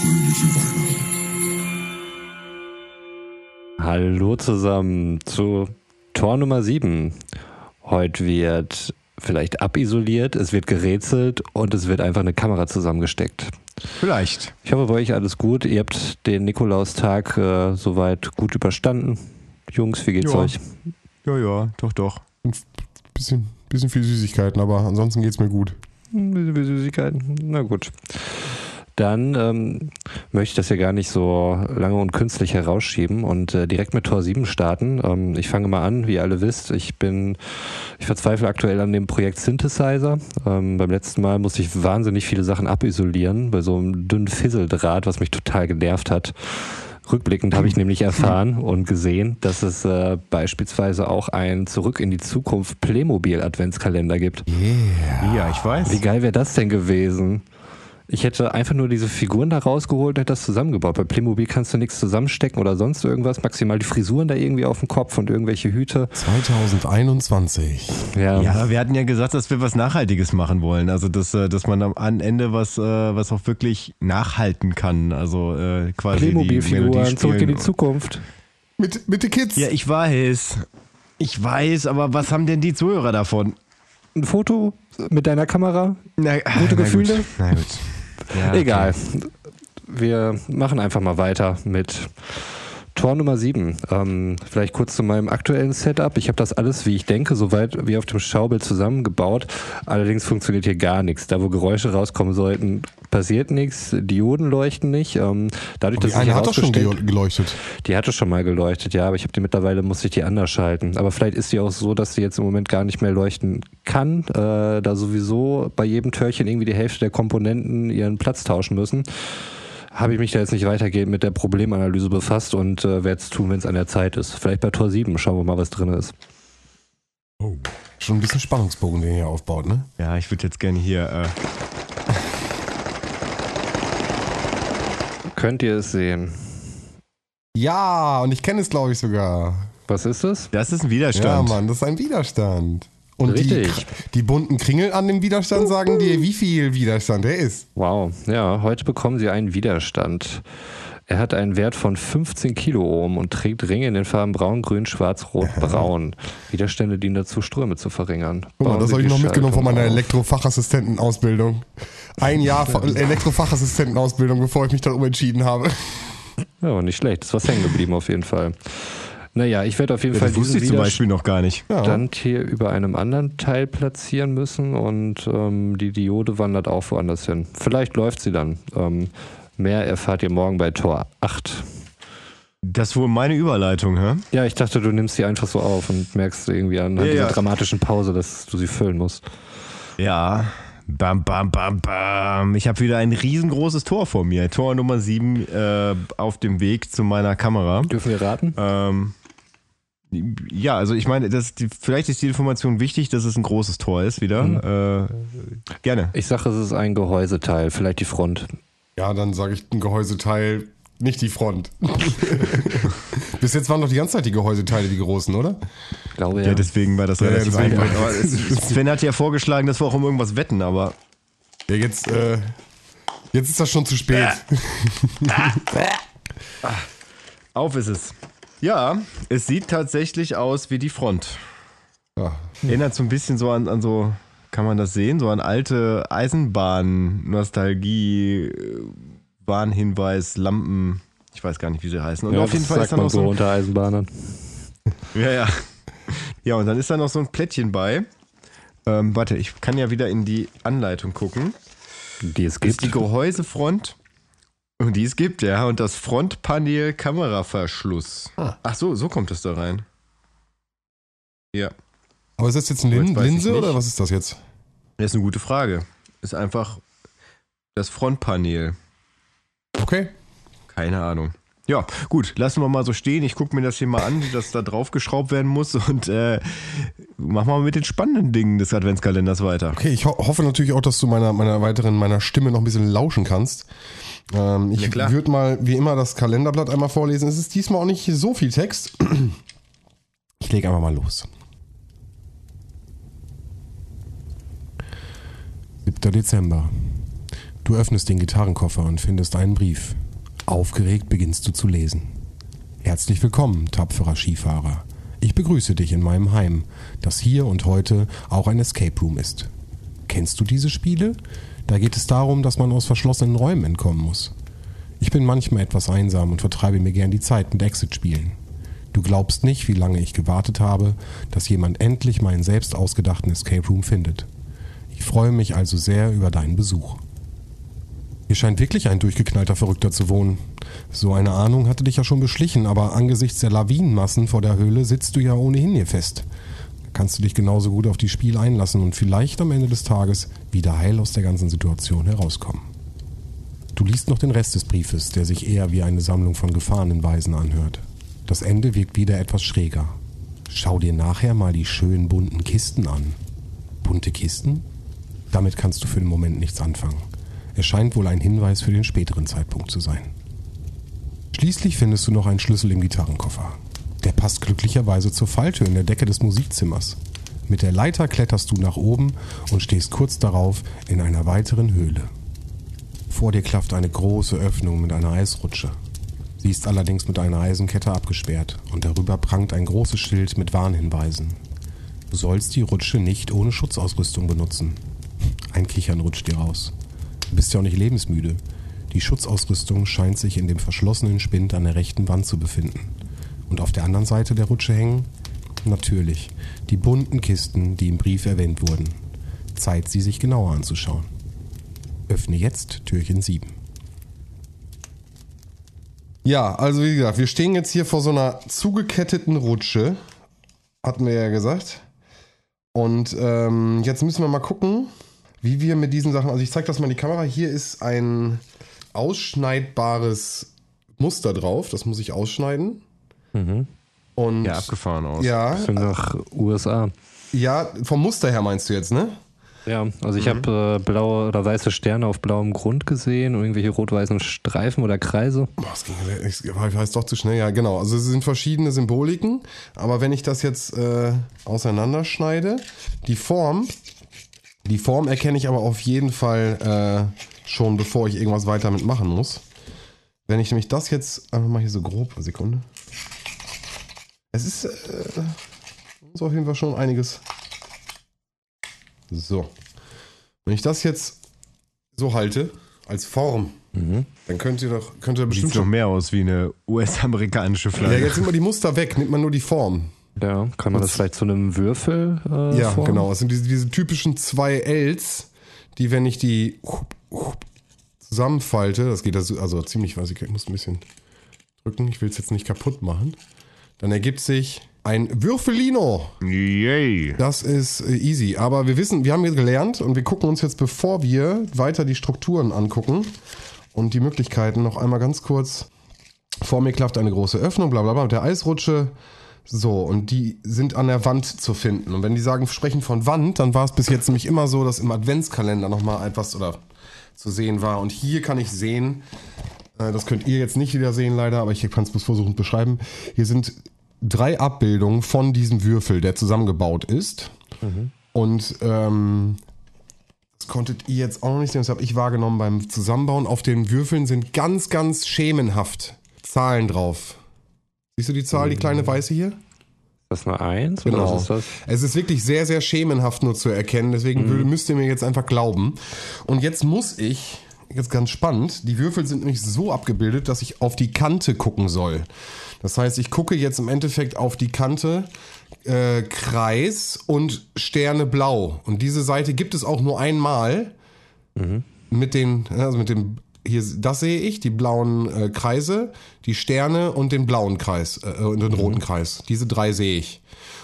fröhliche Weihnachten. Hallo zusammen zu Tor Nummer 7. Heute wird vielleicht abisoliert, es wird gerätselt und es wird einfach eine Kamera zusammengesteckt. Vielleicht. Ich hoffe, bei euch alles gut. Ihr habt den Nikolaustag äh, soweit gut überstanden. Jungs, wie geht's Ja. euch? Ja, ja, doch, doch. Ein bisschen, bisschen viel Süßigkeiten, aber ansonsten geht's mir gut. Hm, bisschen wie Süßigkeiten. Na gut. Dann ähm, möchte ich das ja gar nicht so lange und künstlich herausschieben und äh, direkt mit Tor 7 starten. Ähm, ich fange mal an, wie ihr alle wisst. Ich bin, ich verzweifle aktuell an dem Projekt Synthesizer. Ähm, beim letzten Mal musste ich wahnsinnig viele Sachen abisolieren bei so einem dünnen Fisseldraht, was mich total genervt hat. Rückblickend habe ich nämlich erfahren und gesehen, dass es äh, beispielsweise auch einen Zurück in die Zukunft Playmobil Adventskalender gibt. Yeah. Ja, ich weiß. Wie geil wäre das denn gewesen? Ich hätte einfach nur diese Figuren da rausgeholt und hätte das zusammengebaut. Bei Playmobil kannst du nichts zusammenstecken oder sonst irgendwas. Maximal die Frisuren da irgendwie auf dem Kopf und irgendwelche Hüte. 2021. Ja, Ja, wir hatten ja gesagt, dass wir was Nachhaltiges machen wollen. Also, dass, äh, dass man am Ende was, äh, was auch wirklich nachhalten kann. Also äh, quasi die Playmobil-Figuren, zurück in die. Zukunft. Mit, mit den Kids. Ja, ich weiß. Ich weiß, aber was haben denn die Zuhörer davon? Ein Foto mit deiner Kamera? Na, Gute na Gefühle? Gut. Na gut. Ja, Egal. Wir machen einfach mal weiter mit Tor Nummer 7. Ähm, vielleicht kurz zu meinem aktuellen Setup. Ich habe das alles, wie ich denke, soweit wie auf dem Schaubild zusammengebaut. Allerdings funktioniert hier gar nichts. Da, wo Geräusche rauskommen sollten, passiert nichts. Dioden leuchten nicht. Ähm, dadurch, die dass eine hat doch schon geleuchtet. die hatte schon mal geleuchtet, ja, aber ich habe die mittlerweile, muss ich die anders schalten. Aber vielleicht ist die auch so, dass sie jetzt im Moment gar nicht mehr leuchten kann, äh, da sowieso bei jedem Türchen irgendwie die Hälfte der Komponenten ihren Platz tauschen müssen. Habe ich mich da jetzt nicht weitergehend mit der Problemanalyse befasst und äh, werde es tun, wenn es an der Zeit ist. Vielleicht bei Tor 7, schauen wir mal, was drin ist. Oh. Schon ein bisschen Spannungsbogen, den ihr hier aufbaut, ne? Ja, ich würde jetzt gerne hier. Äh, Könnt ihr es sehen? Ja, und ich kenne es, glaube ich, sogar. Was ist es? das ist ein Ja, Widerstand. Mann, das ist ein Widerstand. Und die, Richtig. die bunten Kringel an dem Widerstand sagen dir, wie viel Widerstand er ist. Wow, ja, heute bekommen Sie einen Widerstand. Er hat einen Wert von 15 Kiloohm und trägt Ringe in den Farben braun, grün, schwarz, rot, braun. Widerstände dienen dazu, Ströme zu verringern. Guck mal, das habe ich noch mitgenommen von meiner. Elektrofachassistentenausbildung. Ein Jahr Fa- Elektrofachassistentenausbildung, bevor ich mich darum entschieden habe. Ja, nicht schlecht. Ist was hängen geblieben auf jeden Fall. Naja, ich werde auf jeden Ja, Fall diesen ich zum Beispiel noch gar nicht. Ja. Widerstand hier über einem anderen Teil platzieren müssen und ähm, die Diode wandert auch woanders hin. Vielleicht läuft sie dann. Ähm, mehr erfahrt ihr morgen bei Tor 8. Das ist wohl meine Überleitung, hä? Ja, ich dachte, du nimmst sie einfach so auf und merkst irgendwie an, an Ja, dieser ja. dramatischen Pause, dass du sie füllen musst. Ja. Bam, bam, bam, bam. Ich habe wieder ein riesengroßes Tor vor mir. Tor Nummer 7 äh, auf dem Weg zu meiner Kamera. Dürfen wir raten? Ähm, ja, also ich meine, das, die, vielleicht ist die Information wichtig, dass es ein großes Tor ist wieder. Mhm. Äh, gerne. Ich sage, es ist ein Gehäuseteil, vielleicht die Front. Ja, dann sage ich ein Gehäuseteil, nicht die Front. Bis jetzt waren doch die ganze Zeit die Gehäuseteile die großen, oder? Glaube Ja, ja. deswegen war das Ja, relativ deswegen. einfach. Sven hat ja vorgeschlagen, dass wir auch um irgendwas wetten, aber Ja, jetzt, äh, jetzt ist das schon zu spät. auf ist es. Ja, es sieht tatsächlich aus wie die Front. Ja. Erinnert so ein bisschen so an, an so, kann man das sehen, so an alte Eisenbahn-Nostalgie, Warnhinweis, Lampen. Ich weiß gar nicht, wie sie heißen. Und ja, auf jeden Fall ist da noch so so unter Eisenbahnern. Ja, ja. Ja, und dann ist da noch so ein Plättchen bei. Ähm, warte, ich kann ja wieder in die Anleitung gucken. Die es Das ist gibt. die Gehäusefront. Und die es gibt, ja. Und das Frontpanel Kameraverschluss. Ah. Ach so, so kommt es da rein. Ja. Aber ist das jetzt eine Jetzt Lin Linse oder was ist das jetzt? Das ist eine gute Frage. Ist einfach das Frontpanel. Okay. Keine Ahnung. Ja, gut, lassen wir mal so stehen. Ich gucke mir das hier mal an, wie das da drauf geschraubt werden muss und äh, machen wir mal mit den spannenden Dingen des Adventskalenders weiter. Okay, ich ho hoffe natürlich auch, dass du meiner, meiner weiteren, meiner Stimme noch ein bisschen lauschen kannst. Ähm, Ja, ich klar. würde mal wie immer das Kalenderblatt einmal vorlesen. Es ist diesmal auch nicht so viel Text. Ich lege einfach mal los. 7. Dezember. Du öffnest den Gitarrenkoffer und findest einen Brief. Aufgeregt beginnst du zu lesen. Herzlich willkommen, tapferer Skifahrer. Ich begrüße dich in meinem Heim, das hier und heute auch ein Escape Room ist. Kennst du diese Spiele? Da geht es darum, dass man aus verschlossenen Räumen entkommen muss. Ich bin manchmal etwas einsam und vertreibe mir gern die Zeit mit Exit-Spielen. Du glaubst nicht, wie lange ich gewartet habe, dass jemand endlich meinen selbst ausgedachten Escape Room findet. Ich freue mich also sehr über deinen Besuch. Hier scheint wirklich ein durchgeknallter Verrückter zu wohnen. So eine Ahnung hatte dich ja schon beschlichen, aber angesichts der Lawinenmassen vor der Höhle sitzt du ja ohnehin hier fest. Kannst du dich genauso gut auf die Spiel einlassen und vielleicht am Ende des Tages wieder heil aus der ganzen Situation herauskommen. Du liest noch den Rest des Briefes, der sich eher wie eine Sammlung von Gefahrenenweisen anhört. Das Ende wirkt wieder etwas schräger. Schau dir nachher mal die schönen bunten Kisten an. Bunte Kisten? Damit kannst du für den Moment nichts anfangen. Es scheint wohl ein Hinweis für den späteren Zeitpunkt zu sein. Schließlich findest du noch einen Schlüssel im Gitarrenkoffer. Der passt glücklicherweise zur Falltür in der Decke des Musikzimmers. Mit der Leiter kletterst du nach oben und stehst kurz darauf in einer weiteren Höhle. Vor dir klafft eine große Öffnung mit einer Eisrutsche. Sie ist allerdings mit einer Eisenkette abgesperrt und darüber prangt ein großes Schild mit Warnhinweisen. Du sollst die Rutsche nicht ohne Schutzausrüstung benutzen. Ein Kichern rutscht dir raus. Du bist ja auch nicht lebensmüde. Die Schutzausrüstung scheint sich in dem verschlossenen Spind an der rechten Wand zu befinden. Und auf der anderen Seite der Rutsche hängen? Natürlich, die bunten Kisten, die im Brief erwähnt wurden. Zeit, sie sich genauer anzuschauen. Öffne jetzt Türchen 7. Ja, also wie gesagt, wir stehen jetzt hier vor so einer zugeketteten Rutsche. Hatten wir ja gesagt. Und ähm, jetzt müssen wir mal gucken, wie wir mit diesen Sachen, also ich zeige das mal in die Kamera, hier ist ein ausschneidbares Muster drauf, das muss ich ausschneiden. Mhm. Und Ja, abgefahren aus. Ja. Finde nach USA. ja, vom Muster her meinst du jetzt, ne? Ja, also ich habe äh, blaue oder weiße Sterne auf blauem Grund gesehen und irgendwelche rot-weißen Streifen oder Kreise. Boah, das ging, ich weiß doch zu schnell. Ja, genau. Also es sind verschiedene Symboliken, aber wenn ich das jetzt äh, auseinanderschneide, die Form, die Form erkenne ich aber auf jeden Fall äh, schon, bevor ich irgendwas weiter mit machen muss. Wenn ich nämlich das jetzt einfach mal hier so grob, eine Sekunde. Es ist, äh, ist auf jeden Fall schon einiges. So. Wenn ich das jetzt so halte, als Form, dann könnt ihr doch, könnt ihr bestimmt Sieht noch mehr aus wie eine US-amerikanische ja, Flagge. jetzt sind mal die Muster weg, nimmt man nur die Form. Ja, kann man das vielleicht zu einem Würfel äh, Ja, formen? genau. Es sind diese, diese typischen zwei Ls, die, wenn ich die zusammenfalte, das geht also, also ziemlich, weiß ich, ich muss ein bisschen drücken, ich will es jetzt nicht kaputt machen, dann ergibt sich ein Würfelino. Yay. Das ist äh, easy. Aber wir wissen, wir haben jetzt gelernt und wir gucken uns jetzt, bevor wir weiter die Strukturen angucken und die Möglichkeiten, noch einmal ganz kurz. Vor mir klafft eine große Öffnung, bla bla bla, mit der Eisrutsche. So, und die sind an der Wand zu finden. Und wenn die sagen, sprechen von Wand, dann war es bis jetzt nämlich immer so, dass im Adventskalender nochmal etwas oder zu sehen war. Und hier kann ich sehen, das könnt ihr jetzt nicht wieder sehen leider, aber ich kann es bloß versuchen zu beschreiben. Hier sind drei Abbildungen von diesem Würfel, der zusammengebaut ist. Und ähm, das konntet ihr jetzt auch noch nicht sehen, das habe ich wahrgenommen beim Zusammenbauen. Auf den Würfeln sind ganz, ganz schemenhaft Zahlen drauf. Siehst du die Zahl, die kleine weiße hier? Ist das eine Eins Genau. oder was ist? Es ist wirklich sehr, sehr schemenhaft nur zu erkennen. Deswegen würde- müsst ihr mir jetzt einfach glauben. Und jetzt muss ich, jetzt ganz spannend, die Würfel sind nämlich so abgebildet, dass ich auf die Kante gucken soll. Das heißt, ich gucke jetzt im Endeffekt auf die Kante äh, Kreis und Sterne blau. Und diese Seite gibt es auch nur einmal mit den, also mit dem, hier, das sehe ich, die blauen äh, Kreise, die Sterne und den blauen Kreis äh, und den roten Kreis. Diese drei sehe ich.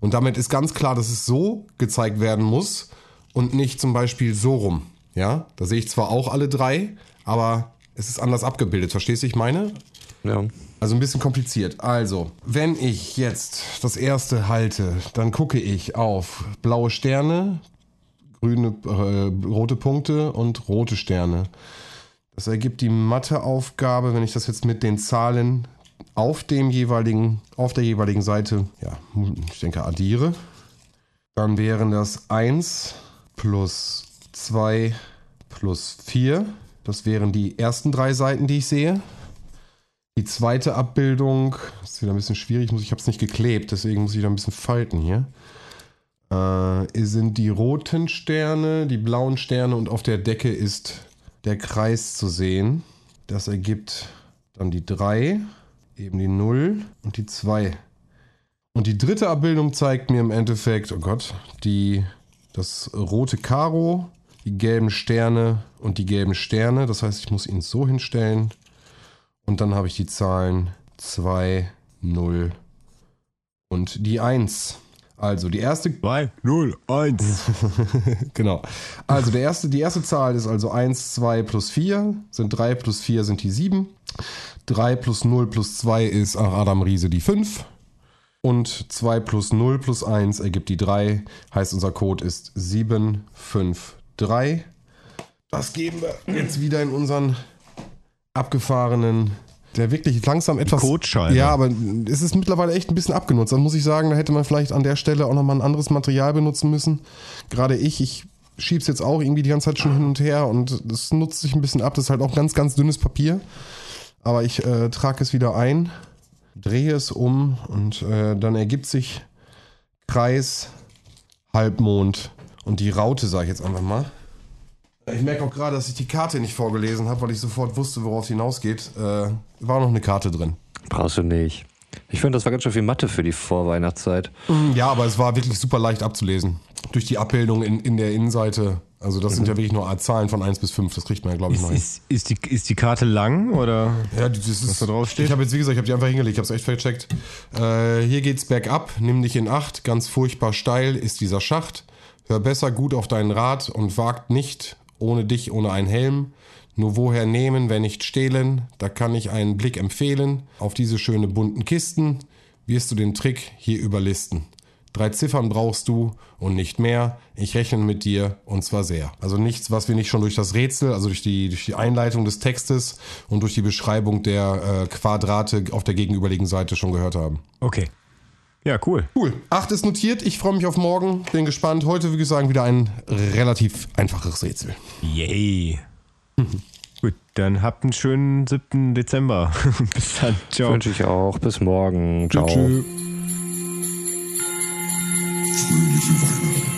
Und damit ist ganz klar, dass es so gezeigt werden muss und nicht zum Beispiel so rum. Ja, da sehe ich zwar auch alle drei, aber es ist anders abgebildet. Verstehst du, ich meine? Ja. Also ein bisschen kompliziert. Also, wenn ich jetzt das erste halte, dann gucke ich auf blaue Sterne, grüne, äh, rote Punkte und rote Sterne. Das ergibt die Matheaufgabe, wenn ich das jetzt mit den Zahlen auf dem jeweiligen, auf der jeweiligen Seite, ja, ich denke, addiere, dann wären das 1 plus 2 plus 4 Das wären die ersten drei Seiten, die ich sehe. Die zweite Abbildung ist wieder ein bisschen schwierig, ich habe es nicht geklebt, deswegen muss ich da ein bisschen falten hier. Äh, sind die roten Sterne, die blauen Sterne und auf der Decke ist der Kreis zu sehen. Das ergibt dann die 3, eben die 0 und die 2. Und die dritte Abbildung zeigt mir im Endeffekt, oh Gott, die, das rote Karo, die gelben Sterne und die gelben Sterne. Das heißt, ich muss ihn so hinstellen. Und dann habe ich die Zahlen 2, 0 und die 1. Also die erste. 2, 0, 1. genau. Also der erste, die erste Zahl ist also 1, 2 plus 4. Sind 3 plus 4 sind die 7. 3 plus 0 plus 2 ist ach, Adam Riese die 5. Und 2 plus 0 plus 1 ergibt die 3. Heißt unser Code ist 7, 5, 3. Das geben wir jetzt wieder in unseren abgefahrenen der wirklich langsam etwas. Codescheibe. Ja, aber es ist mittlerweile echt ein bisschen abgenutzt. Dann muss ich sagen, da hätte man vielleicht an der Stelle auch nochmal ein anderes Material benutzen müssen. Gerade ich, ich schieb's jetzt auch irgendwie die ganze Zeit schon hin und her und das nutzt sich ein bisschen ab. Das ist halt auch ganz, ganz dünnes Papier. Aber ich äh, trage es wieder ein, drehe es um und äh, dann ergibt sich Kreis, Halbmond und die Raute, sage ich jetzt einfach mal. Ich merke auch gerade, dass ich die Karte nicht vorgelesen habe, weil ich sofort wusste, worauf es hinausgeht. Äh, war noch eine Karte drin. Brauchst du nicht. Ich finde, das war ganz schön viel Mathe für die Vorweihnachtszeit. Ja, aber es war wirklich super leicht abzulesen. Durch die Abbildung in, in der Innenseite. Also das mhm. sind ja wirklich nur Zahlen von 1 bis 5. Das kriegt man ja, glaube ich, ist, noch. Ist, ist, die, ist die Karte lang oder ja, das ist, was da drauf steht? Ich habe jetzt, wie gesagt, ich habe die einfach hingelegt. Ich habe es echt vercheckt. Äh, hier geht's bergab. Nimm dich in Acht. Ganz furchtbar steil ist dieser Schacht. Hör besser gut auf deinen Rat und wagt nicht ohne dich, ohne einen Helm. Nur woher nehmen, wenn nicht stehlen? Da kann ich einen Blick empfehlen. Auf diese schöne bunten Kisten wirst du den Trick hier überlisten. Drei Ziffern brauchst du und nicht mehr. Ich rechne mit dir und zwar sehr. Also nichts, was wir nicht schon durch das Rätsel, also durch die, durch die Einleitung des Textes und durch die Beschreibung der äh, Quadrate auf der gegenüberliegenden Seite schon gehört haben. Okay. Ja, cool. Cool. Acht ist notiert. Ich freue mich auf morgen. Bin gespannt. Heute, wie gesagt, wieder ein relativ einfaches Rätsel. Yay. Gut, dann habt einen schönen 7. Dezember. Bis dann. Ciao. Wünsche ich auch. Bis morgen. Ciao. Tschüss. Fröhliche Weihnachten.